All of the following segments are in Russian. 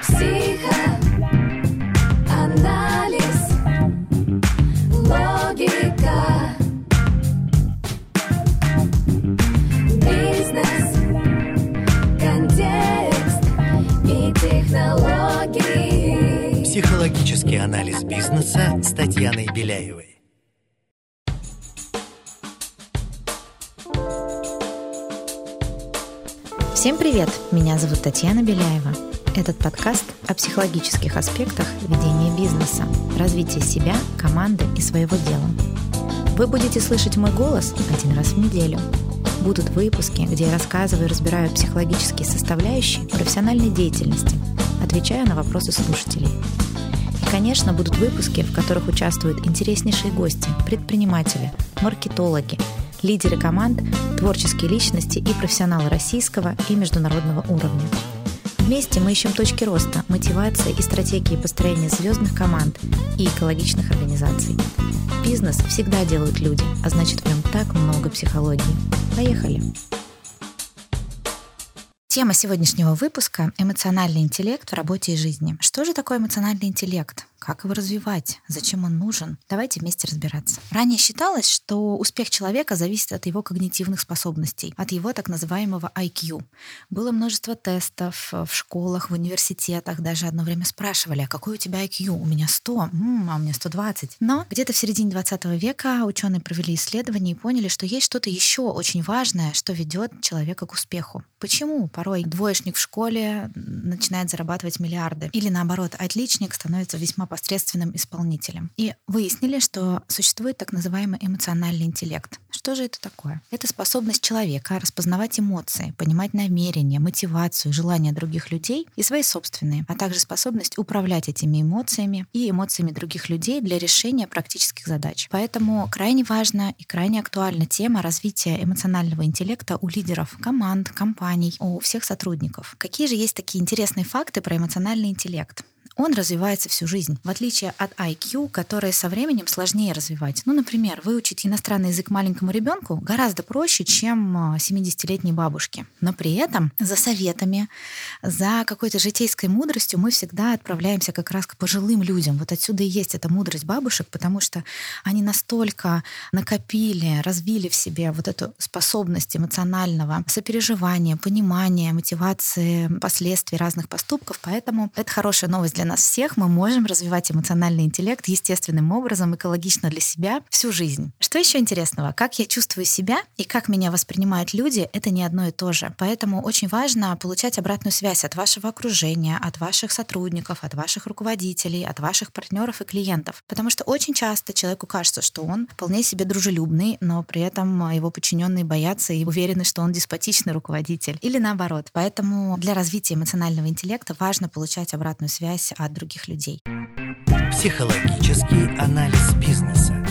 Психоанализ, логика, бизнес, контекст и технологии. Психологический анализ бизнеса с Татьяной Беляевой. Всем привет! Меня зовут Татьяна Беляева. Этот подкаст о психологических аспектах ведения бизнеса, развития себя, команды и своего дела. Вы будете слышать мой голос один раз в неделю. Будут выпуски, где я рассказываю и разбираю психологические составляющие профессиональной деятельности, отвечаю на вопросы слушателей. И, конечно, будут выпуски, в которых участвуют интереснейшие гости, предприниматели, маркетологи, лидеры команд, творческие личности и профессионалы российского и международного уровня. Вместе мы ищем точки роста, мотивации и стратегии построения звездных команд и экологичных организаций. Бизнес всегда делают люди, а значит в нем так много психологии. Поехали! Тема сегодняшнего выпуска – эмоциональный интеллект в работе и жизни. Что же такое эмоциональный интеллект? Как его развивать? Зачем он нужен? Давайте вместе разбираться. Ранее считалось, что успех человека зависит от его когнитивных способностей, от его так называемого IQ. Было множество тестов в школах, в университетах. Даже одно время спрашивали, а какой у тебя IQ? У меня 100, м-м, а у меня 120. Но где-то в середине 20 века ученые провели исследования и поняли, что есть что-то еще очень важное, что ведет человека к успеху. Почему порой двоечник в школе начинает зарабатывать миллиарды? Или наоборот, отличник становится весьма посредственным исполнителем. И выяснили, что существует так называемый эмоциональный интеллект. Что же это такое? Это способность человека распознавать эмоции, понимать намерения, мотивацию, желания других людей и свои собственные, а также способность управлять этими эмоциями и эмоциями других людей для решения практических задач. Поэтому крайне важна и крайне актуальна тема развития эмоционального интеллекта у лидеров команд, компаний, у всех сотрудников. Какие же есть такие интересные факты про эмоциональный интеллект? Он развивается всю жизнь, в отличие от IQ, который со временем сложнее развивать. Ну, например, выучить иностранный язык маленькому ребенку гораздо проще, чем 70-летней а, бабушке. Но при этом за советами, за какой-то житейской мудростью мы всегда отправляемся как раз к пожилым людям. Вот отсюда и есть эта мудрость бабушек, потому что они настолько накопили, развили в себе вот эту способность эмоционального сопереживания, понимания, мотивации последствий разных поступков. Поэтому это хорошая новость для нас всех, мы можем развивать эмоциональный интеллект естественным образом, экологично для себя всю жизнь. Что еще интересного? Как я чувствую себя и как меня воспринимают люди, это не одно и то же. Поэтому очень важно получать обратную связь от вашего окружения, от ваших сотрудников, от ваших руководителей, от ваших партнеров и клиентов. Потому что очень часто человеку кажется, что он вполне себе дружелюбный, но при этом его подчиненные боятся и уверены, что он деспотичный руководитель. Или наоборот. Поэтому для развития эмоционального интеллекта важно получать обратную связь от других людей. Психологический анализ бизнеса.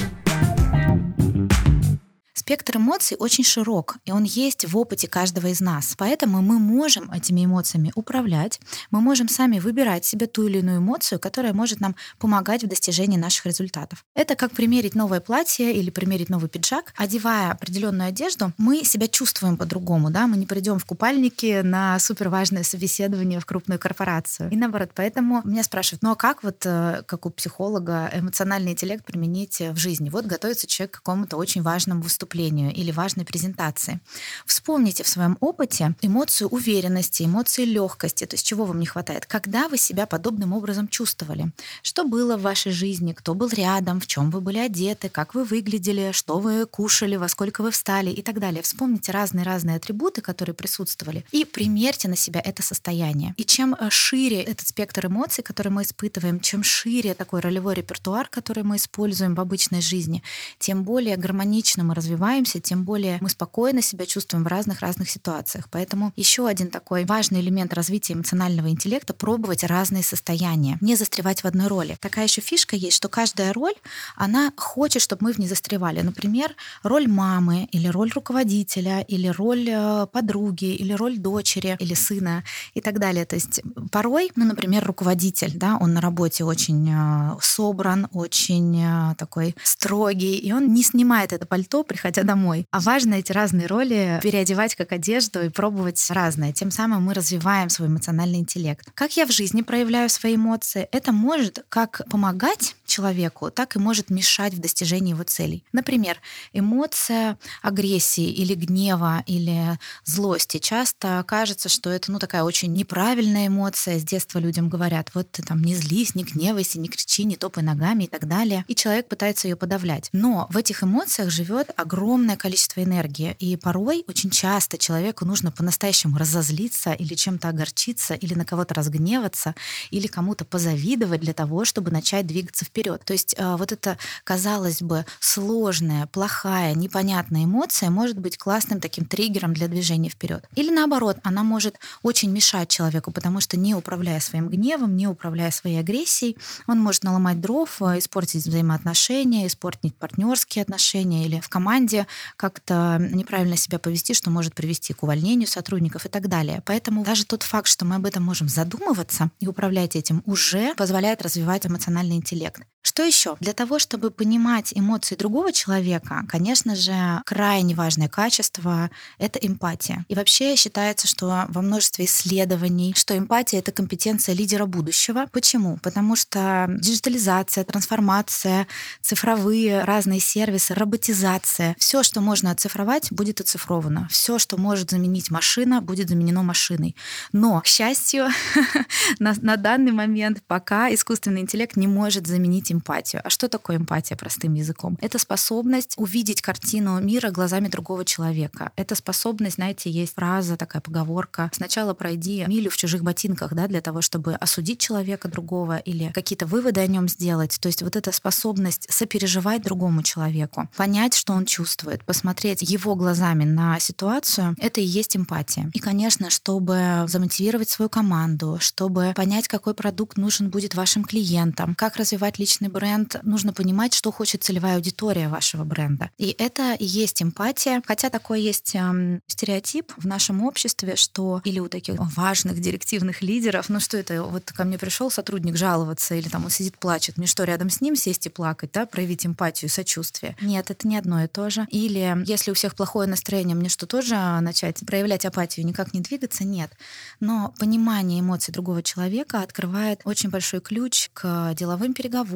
Спектр эмоций очень широк, и он есть в опыте каждого из нас. Поэтому мы можем этими эмоциями управлять, мы можем сами выбирать себе ту или иную эмоцию, которая может нам помогать в достижении наших результатов. Это как примерить новое платье или примерить новый пиджак. Одевая определенную одежду, мы себя чувствуем по-другому, да, мы не придем в купальнике на суперважное собеседование в крупную корпорацию. И наоборот, поэтому меня спрашивают, ну а как вот, э, как у психолога, эмоциональный интеллект применить в жизни? Вот готовится человек к какому-то очень важному выступлению выступлению или важной презентации. Вспомните в своем опыте эмоцию уверенности, эмоции легкости, то есть чего вам не хватает, когда вы себя подобным образом чувствовали, что было в вашей жизни, кто был рядом, в чем вы были одеты, как вы выглядели, что вы кушали, во сколько вы встали и так далее. Вспомните разные-разные атрибуты, которые присутствовали, и примерьте на себя это состояние. И чем э, шире этот спектр эмоций, который мы испытываем, чем шире такой ролевой репертуар, который мы используем в обычной жизни, тем более гармонично мы развиваем развиваемся, тем более мы спокойно себя чувствуем в разных-разных ситуациях. Поэтому еще один такой важный элемент развития эмоционального интеллекта — пробовать разные состояния, не застревать в одной роли. Такая еще фишка есть, что каждая роль, она хочет, чтобы мы в ней застревали. Например, роль мамы или роль руководителя, или роль э, подруги, или роль дочери, или сына и так далее. То есть порой, ну, например, руководитель, да, он на работе очень э, собран, очень э, такой строгий, и он не снимает это пальто, приходя а домой. А важно эти разные роли переодевать как одежду и пробовать разное. Тем самым мы развиваем свой эмоциональный интеллект. Как я в жизни проявляю свои эмоции? Это может как помогать человеку, так и может мешать в достижении его целей. Например, эмоция агрессии или гнева или злости. Часто кажется, что это ну, такая очень неправильная эмоция. С детства людям говорят, вот ты там не злись, не гневайся, не кричи, не топай ногами и так далее. И человек пытается ее подавлять. Но в этих эмоциях живет огромное количество энергии. И порой, очень часто человеку нужно по-настоящему разозлиться или чем-то огорчиться, или на кого-то разгневаться, или кому-то позавидовать для того, чтобы начать двигаться вперед. То есть э, вот эта, казалось бы, сложная, плохая, непонятная эмоция может быть классным таким триггером для движения вперед. Или наоборот, она может очень мешать человеку, потому что не управляя своим гневом, не управляя своей агрессией, он может наломать дров, э, испортить взаимоотношения, испортить партнерские отношения или в команде как-то неправильно себя повести, что может привести к увольнению сотрудников и так далее. Поэтому даже тот факт, что мы об этом можем задумываться и управлять этим, уже позволяет развивать эмоциональный интеллект. Что еще? Для того, чтобы понимать эмоции другого человека, конечно же, крайне важное качество — это эмпатия. И вообще считается, что во множестве исследований, что эмпатия — это компетенция лидера будущего. Почему? Потому что диджитализация, трансформация, цифровые разные сервисы, роботизация, все, что можно оцифровать, будет оцифровано. Все, что может заменить машина, будет заменено машиной. Но, к счастью, на, на данный момент пока искусственный интеллект не может заменить эмпатию. А что такое эмпатия простым языком? Это способность увидеть картину мира глазами другого человека. Это способность, знаете, есть фраза, такая поговорка. Сначала пройди милю в чужих ботинках, да, для того, чтобы осудить человека другого или какие-то выводы о нем сделать. То есть вот эта способность сопереживать другому человеку, понять, что он чувствует, посмотреть его глазами на ситуацию, это и есть эмпатия. И, конечно, чтобы замотивировать свою команду, чтобы понять, какой продукт нужен будет вашим клиентам, как развивать личный бренд, нужно понимать, что хочет целевая аудитория вашего бренда. И это и есть эмпатия. Хотя такой есть эм, стереотип в нашем обществе, что или у таких важных директивных лидеров, ну что это, вот ко мне пришел сотрудник жаловаться, или там он сидит плачет, мне что, рядом с ним сесть и плакать, да, проявить эмпатию, сочувствие? Нет, это не одно и то же. Или если у всех плохое настроение, мне что, тоже начать проявлять апатию, никак не двигаться? Нет. Но понимание эмоций другого человека открывает очень большой ключ к деловым переговорам,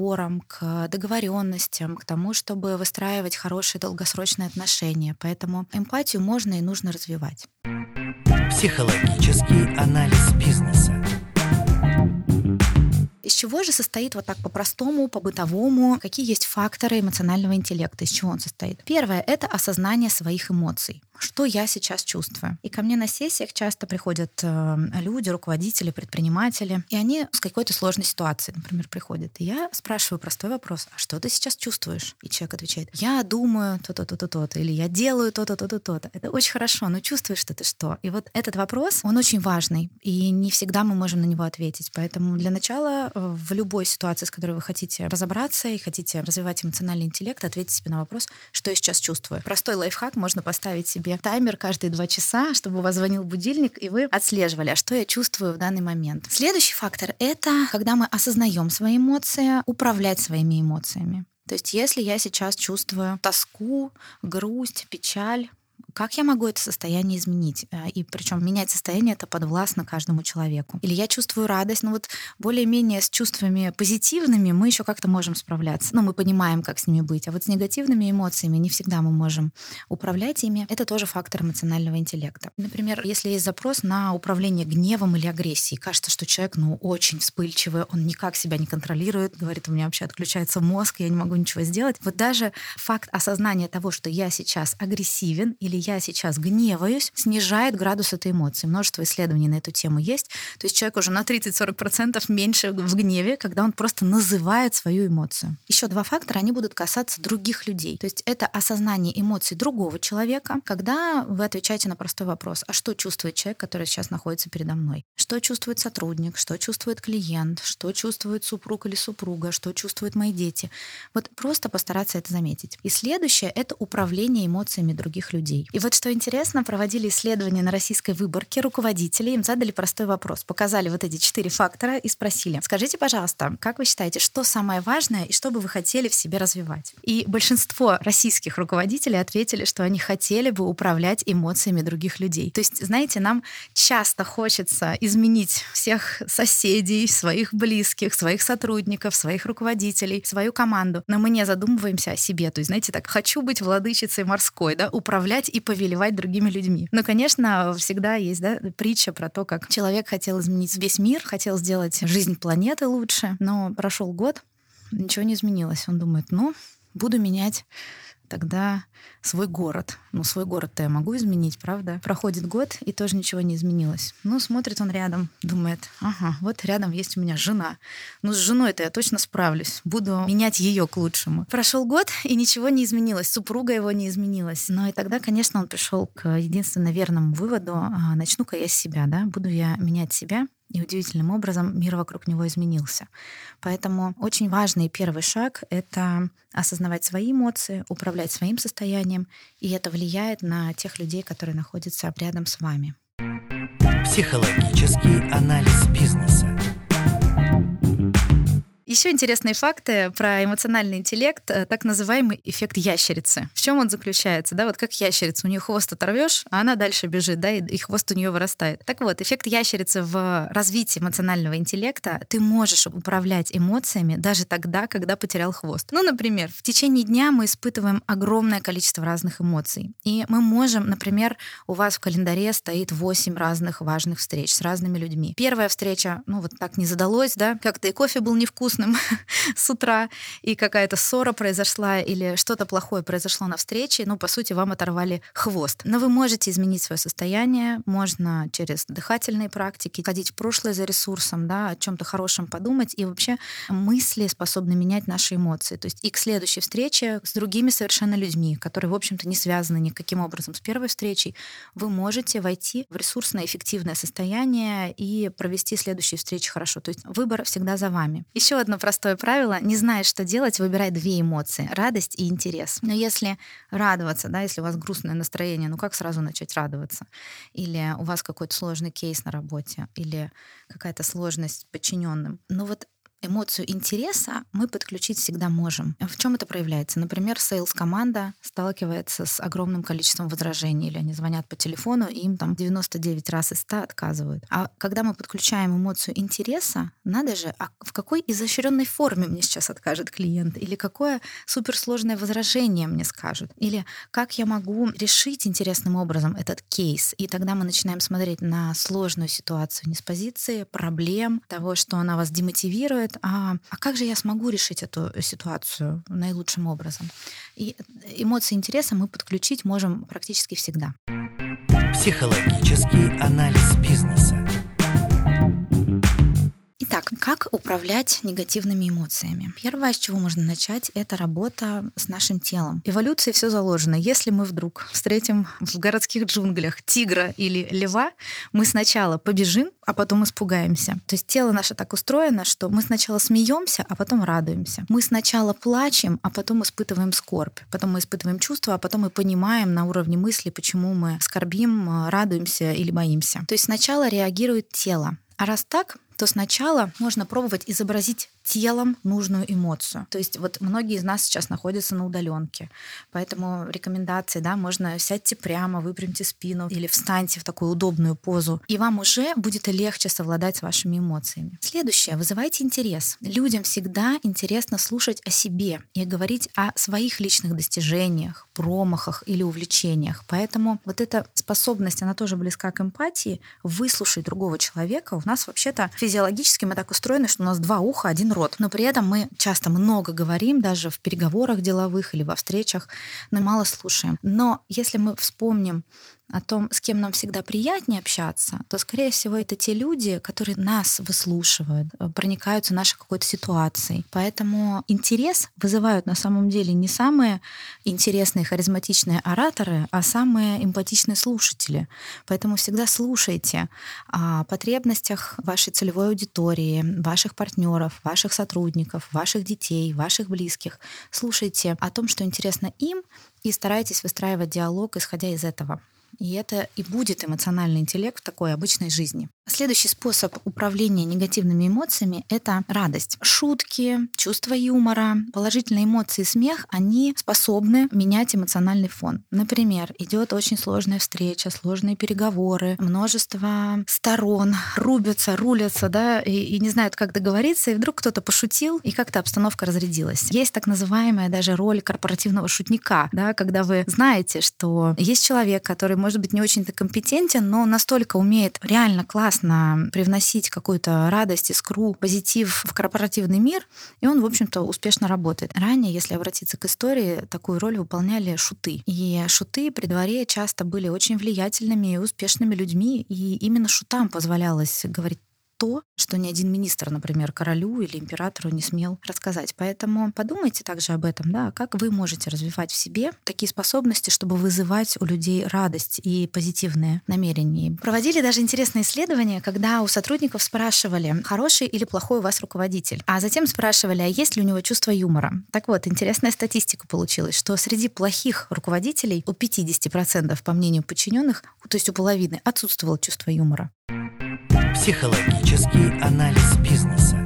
к договоренностям, к тому, чтобы выстраивать хорошие долгосрочные отношения. Поэтому эмпатию можно и нужно развивать. Психологический анализ бизнеса. Чего же состоит вот так по-простому, по-бытовому? Какие есть факторы эмоционального интеллекта? Из чего он состоит? Первое — это осознание своих эмоций что я сейчас чувствую. И ко мне на сессиях часто приходят э, люди, руководители, предприниматели, и они с какой-то сложной ситуацией, например, приходят. И я спрашиваю простой вопрос, а что ты сейчас чувствуешь? И человек отвечает, я думаю то-то, то-то, то-то, или я делаю то-то, то-то, то-то. Это очень хорошо, но чувствуешь что ты что? И вот этот вопрос, он очень важный, и не всегда мы можем на него ответить. Поэтому для начала э, в любой ситуации, с которой вы хотите разобраться и хотите развивать эмоциональный интеллект, ответьте себе на вопрос, что я сейчас чувствую. Простой лайфхак можно поставить себе таймер каждые два часа, чтобы у вас звонил будильник, и вы отслеживали, а что я чувствую в данный момент. Следующий фактор — это когда мы осознаем свои эмоции, управлять своими эмоциями. То есть если я сейчас чувствую тоску, грусть, печаль, как я могу это состояние изменить? Э, и причем менять состояние это подвластно каждому человеку. Или я чувствую радость, но вот более-менее с чувствами позитивными мы еще как-то можем справляться. Ну, мы понимаем, как с ними быть. А вот с негативными эмоциями не всегда мы можем управлять ими. Это тоже фактор эмоционального интеллекта. Например, если есть запрос на управление гневом или агрессией, кажется, что человек, ну, очень вспыльчивый, он никак себя не контролирует, говорит, у меня вообще отключается мозг, я не могу ничего сделать. Вот даже факт осознания того, что я сейчас агрессивен или я сейчас гневаюсь, снижает градус этой эмоции. Множество исследований на эту тему есть. То есть человек уже на 30-40% меньше в гневе, когда он просто называет свою эмоцию. Еще два фактора, они будут касаться других людей. То есть это осознание эмоций другого человека, когда вы отвечаете на простой вопрос, а что чувствует человек, который сейчас находится передо мной? Что чувствует сотрудник, что чувствует клиент, что чувствует супруг или супруга, что чувствуют мои дети. Вот просто постараться это заметить. И следующее — это управление эмоциями других людей. И вот что интересно, проводили исследования на российской выборке руководителей, им задали простой вопрос, показали вот эти четыре фактора и спросили, скажите, пожалуйста, как вы считаете, что самое важное и что бы вы хотели в себе развивать? И большинство российских руководителей ответили, что они хотели бы управлять эмоциями других людей. То есть, знаете, нам часто хочется изменить всех соседей, своих близких, своих сотрудников, своих руководителей, свою команду, но мы не задумываемся о себе. То есть, знаете, так, хочу быть владычицей морской, да, управлять и повелевать другими людьми. Но, конечно, всегда есть да, притча про то, как человек хотел изменить весь мир, хотел сделать жизнь планеты лучше, но прошел год, ничего не изменилось. Он думает, ну, буду менять тогда свой город. Ну, свой город-то я могу изменить, правда? Проходит год, и тоже ничего не изменилось. Ну, смотрит он рядом, думает, ага, вот рядом есть у меня жена. Ну, с женой-то я точно справлюсь. Буду менять ее к лучшему. Прошел год, и ничего не изменилось. Супруга его не изменилась. Но и тогда, конечно, он пришел к единственно верному выводу, а, начну-ка я с себя, да, буду я менять себя, и удивительным образом мир вокруг него изменился. Поэтому очень важный первый шаг — это осознавать свои эмоции, управлять своим состоянием, и это влияет на тех людей, которые находятся рядом с вами. Психологический анализ бизнеса. Еще интересные факты про эмоциональный интеллект, э, так называемый эффект ящерицы. В чем он заключается? Да, вот как ящерица, у нее хвост оторвешь, а она дальше бежит, да, и, и хвост у нее вырастает. Так вот, эффект ящерицы в развитии эмоционального интеллекта, ты можешь управлять эмоциями даже тогда, когда потерял хвост. Ну, например, в течение дня мы испытываем огромное количество разных эмоций. И мы можем, например, у вас в календаре стоит 8 разных важных встреч с разными людьми. Первая встреча, ну вот так не задалось, да, как-то и кофе был невкусный, грустным с утра, и какая-то ссора произошла или что-то плохое произошло на встрече, ну, по сути, вам оторвали хвост. Но вы можете изменить свое состояние, можно через дыхательные практики ходить в прошлое за ресурсом, да, о чем-то хорошем подумать, и вообще мысли способны менять наши эмоции. То есть и к следующей встрече с другими совершенно людьми, которые, в общем-то, не связаны никаким образом с первой встречей, вы можете войти в ресурсное, эффективное состояние и провести следующие встречи хорошо. То есть выбор всегда за вами. Еще одно простое правило. Не знаешь, что делать, выбирай две эмоции. Радость и интерес. Но если радоваться, да, если у вас грустное настроение, ну как сразу начать радоваться? Или у вас какой-то сложный кейс на работе, или какая-то сложность с подчиненным. Ну вот эмоцию интереса мы подключить всегда можем. В чем это проявляется? Например, сейлс-команда сталкивается с огромным количеством возражений, или они звонят по телефону, и им там 99 раз из 100 отказывают. А когда мы подключаем эмоцию интереса, надо же, а в какой изощренной форме мне сейчас откажет клиент? Или какое суперсложное возражение мне скажут? Или как я могу решить интересным образом этот кейс? И тогда мы начинаем смотреть на сложную ситуацию не с позиции проблем, того, что она вас демотивирует, а, а как же я смогу решить эту ситуацию наилучшим образом? И эмоции интереса мы подключить можем практически всегда. Психологический анализ бизнеса. Итак, как управлять негативными эмоциями? Первое, с чего можно начать, это работа с нашим телом. Эволюции все заложено. Если мы вдруг встретим в городских джунглях тигра или льва, мы сначала побежим, а потом испугаемся. То есть тело наше так устроено, что мы сначала смеемся, а потом радуемся. Мы сначала плачем, а потом испытываем скорбь. Потом мы испытываем чувства, а потом мы понимаем на уровне мысли, почему мы скорбим, радуемся или боимся. То есть сначала реагирует тело. А раз так, то сначала можно пробовать изобразить телом нужную эмоцию. То есть вот многие из нас сейчас находятся на удаленке, поэтому рекомендации, да, можно сядьте прямо, выпрямьте спину или встаньте в такую удобную позу, и вам уже будет легче совладать с вашими эмоциями. Следующее, вызывайте интерес. Людям всегда интересно слушать о себе и говорить о своих личных достижениях, промахах или увлечениях. Поэтому вот эта способность, она тоже близка к эмпатии, выслушать другого человека. У нас вообще-то физиологически мы так устроены, что у нас два уха, один рот. Но при этом мы часто много говорим, даже в переговорах деловых или во встречах, но мало слушаем. Но если мы вспомним о том, с кем нам всегда приятнее общаться, то, скорее всего, это те люди, которые нас выслушивают, э, проникаются нашей какой-то ситуацией. Поэтому интерес вызывают на самом деле не самые интересные, харизматичные ораторы, а самые эмпатичные слушатели. Поэтому всегда слушайте о потребностях вашей целевой аудитории, ваших партнеров, ваших сотрудников, ваших детей, ваших близких. Слушайте о том, что интересно им, и старайтесь выстраивать диалог, исходя из этого. И это и будет эмоциональный интеллект в такой обычной жизни. Следующий способ управления негативными эмоциями — это радость. Шутки, чувство юмора, положительные эмоции, смех, они способны менять эмоциональный фон. Например, идет очень сложная встреча, сложные переговоры, множество сторон рубятся, рулятся, да, и, и не знают, как договориться, и вдруг кто-то пошутил, и как-то обстановка разрядилась. Есть так называемая даже роль корпоративного шутника, да, когда вы знаете, что есть человек, который, может быть, не очень-то компетентен, но настолько умеет реально классно привносить какую-то радость, искру, позитив в корпоративный мир, и он, в общем-то, успешно работает. Ранее, если обратиться к истории, такую роль выполняли шуты. И шуты при дворе часто были очень влиятельными и успешными людьми, и именно шутам позволялось говорить то, что ни один министр, например, королю или императору не смел рассказать. Поэтому подумайте также об этом, да, как вы можете развивать в себе такие способности, чтобы вызывать у людей радость и позитивные намерения. Проводили даже интересные исследования, когда у сотрудников спрашивали, хороший или плохой у вас руководитель, а затем спрашивали, а есть ли у него чувство юмора. Так вот, интересная статистика получилась, что среди плохих руководителей у 50% по мнению подчиненных, то есть у половины, отсутствовало чувство юмора. Психологический анализ бизнеса.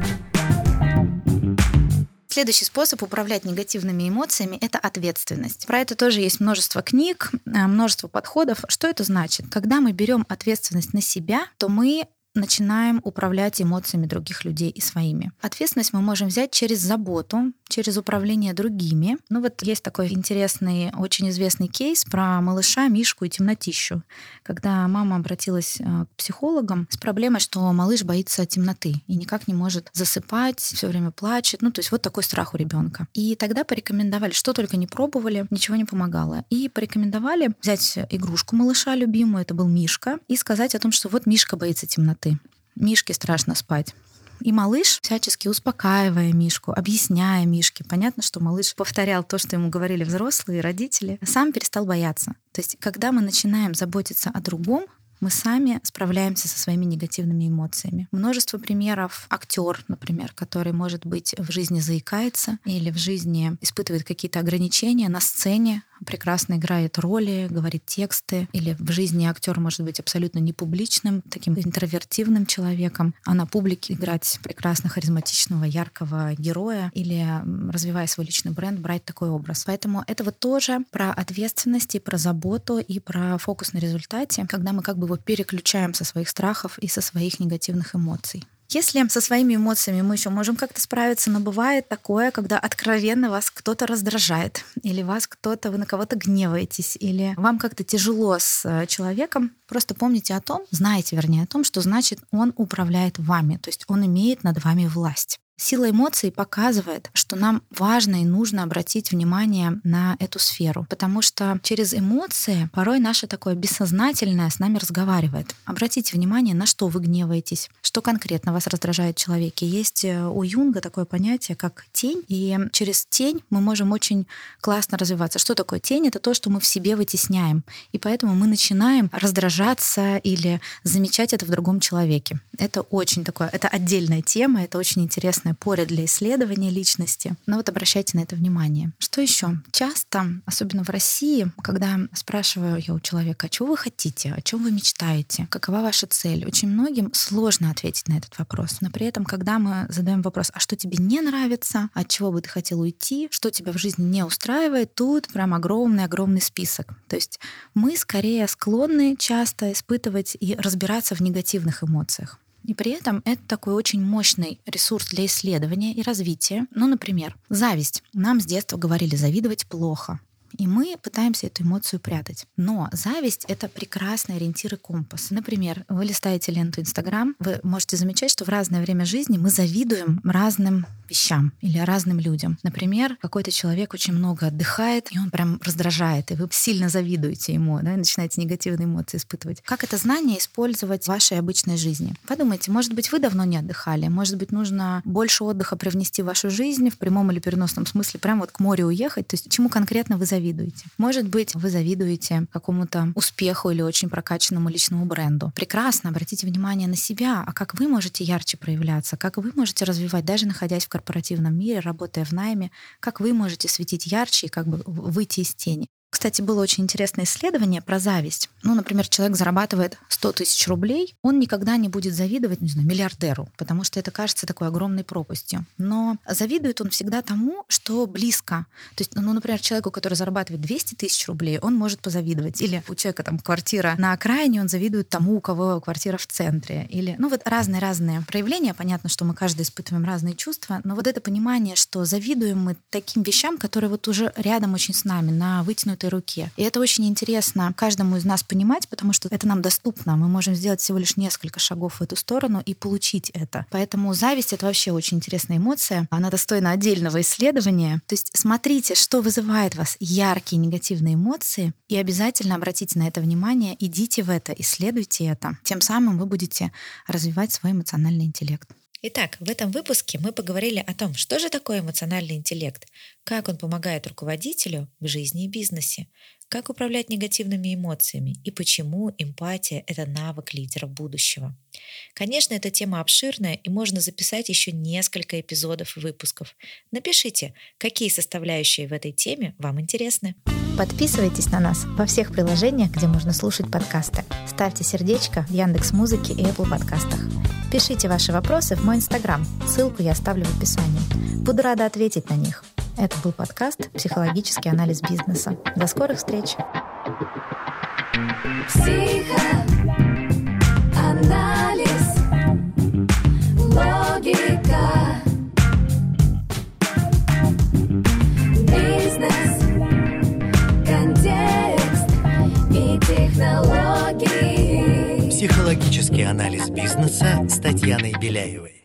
Следующий способ управлять негативными эмоциями — это ответственность. Про это тоже есть множество книг, э, множество подходов. Что это значит? Когда мы берем ответственность на себя, то мы начинаем управлять эмоциями других людей и своими. Ответственность мы можем взять через заботу, через управление другими. Ну вот есть такой интересный, очень известный кейс про малыша Мишку и темнотищу, когда мама обратилась э, к психологам с проблемой, что малыш боится темноты и никак не может засыпать, все время плачет. Ну то есть вот такой страх у ребенка. И тогда порекомендовали, что только не пробовали, ничего не помогало. И порекомендовали взять игрушку малыша любимую, это был Мишка, и сказать о том, что вот Мишка боится темноты. Мишке страшно спать. И малыш, всячески успокаивая Мишку, объясняя Мишке, понятно, что малыш повторял то, что ему говорили взрослые, родители, сам перестал бояться. То есть, когда мы начинаем заботиться о другом, мы сами справляемся со своими негативными эмоциями. Множество примеров. Актер, например, который, может быть, в жизни заикается или в жизни испытывает какие-то ограничения на сцене, прекрасно играет роли, говорит тексты, или в жизни актер может быть абсолютно не публичным, таким интровертивным человеком, а на публике играть прекрасно харизматичного, яркого героя, или развивая свой личный бренд, брать такой образ. Поэтому это вот тоже про ответственность и про заботу и про фокус на результате, когда мы как бы его переключаем со своих страхов и со своих негативных эмоций. Если со своими эмоциями мы еще можем как-то справиться, но бывает такое, когда откровенно вас кто-то раздражает, или вас кто-то, вы на кого-то гневаетесь, или вам как-то тяжело с э, человеком, просто помните о том, знаете, вернее, о том, что значит он управляет вами, то есть он имеет над вами власть. Сила эмоций показывает, что нам важно и нужно обратить внимание на эту сферу, потому что через эмоции порой наше такое бессознательное с нами разговаривает. Обратите внимание, на что вы гневаетесь, что конкретно вас раздражает в человеке. Есть э, у Юнга такое понятие, как тень, и через тень мы можем очень классно развиваться. Что такое тень? Это то, что мы в себе вытесняем, и поэтому мы начинаем раздражаться или замечать это в другом человеке. Это очень такое, это отдельная тема, это очень интересно прекрасное поле для исследования личности. Но вот обращайте на это внимание. Что еще? Часто, особенно в России, когда спрашиваю я у человека, а чего вы хотите, о чем вы мечтаете, какова ваша цель, очень многим сложно ответить на этот вопрос. Но при этом, когда мы задаем вопрос, а что тебе не нравится, от чего бы ты хотел уйти, что тебя в жизни не устраивает, тут прям огромный-огромный список. То есть мы скорее склонны часто испытывать и разбираться в негативных эмоциях. И при этом это такой очень мощный ресурс для исследования и развития. Ну, например, зависть. Нам с детства говорили, завидовать плохо. И мы пытаемся эту эмоцию прятать. Но зависть — это прекрасный ориентир и компас. Например, вы листаете ленту Инстаграм, вы можете замечать, что в разное время жизни мы завидуем разным вещам или разным людям. Например, какой-то человек очень много отдыхает, и он прям раздражает, и вы сильно завидуете ему, да, и начинаете негативные эмоции испытывать. Как это знание использовать в вашей обычной жизни? Подумайте, может быть, вы давно не отдыхали, может быть, нужно больше отдыха привнести в вашу жизнь в прямом или переносном смысле, прям вот к морю уехать, то есть чему конкретно вы завидуете? Может быть, вы завидуете какому-то успеху или очень прокачанному личному бренду. Прекрасно, обратите внимание на себя, а как вы можете ярче проявляться, как вы можете развивать, даже находясь в корпоративном мире, работая в найме, как вы можете светить ярче и как бы выйти из тени. Кстати, было очень интересное исследование про зависть. Ну, например, человек зарабатывает 100 тысяч рублей, он никогда не будет завидовать, не знаю, миллиардеру, потому что это кажется такой огромной пропастью. Но завидует он всегда тому, что близко. То есть, ну, например, человеку, который зарабатывает 200 тысяч рублей, он может позавидовать. Или у человека там квартира на окраине, он завидует тому, у кого квартира в центре. Или, ну, вот разные-разные проявления. Понятно, что мы каждый испытываем разные чувства, но вот это понимание, что завидуем мы таким вещам, которые вот уже рядом очень с нами, на вытянутой вытянутой руке. И это очень интересно каждому из нас понимать, потому что это нам доступно. Мы можем сделать всего лишь несколько шагов в эту сторону и получить это. Поэтому зависть — это вообще очень интересная эмоция. Она достойна отдельного исследования. То есть смотрите, что вызывает вас яркие негативные эмоции, и обязательно обратите на это внимание, идите в это, исследуйте это. Тем самым вы будете развивать свой эмоциональный интеллект. Итак, в этом выпуске мы поговорили о том, что же такое эмоциональный интеллект, как он помогает руководителю в жизни и бизнесе, как управлять негативными эмоциями и почему эмпатия – это навык лидеров будущего. Конечно, эта тема обширная и можно записать еще несколько эпизодов и выпусков. Напишите, какие составляющие в этой теме вам интересны. Подписывайтесь на нас во всех приложениях, где можно слушать подкасты. Ставьте сердечко в Яндекс Музыке и Apple подкастах. Пишите ваши вопросы в мой инстаграм. Ссылку я оставлю в описании. Буду рада ответить на них. Это был подкаст «Психологический анализ бизнеса». До скорых встреч! Психоанализ, логика, Психологический анализ бизнеса с Татьяной Беляевой.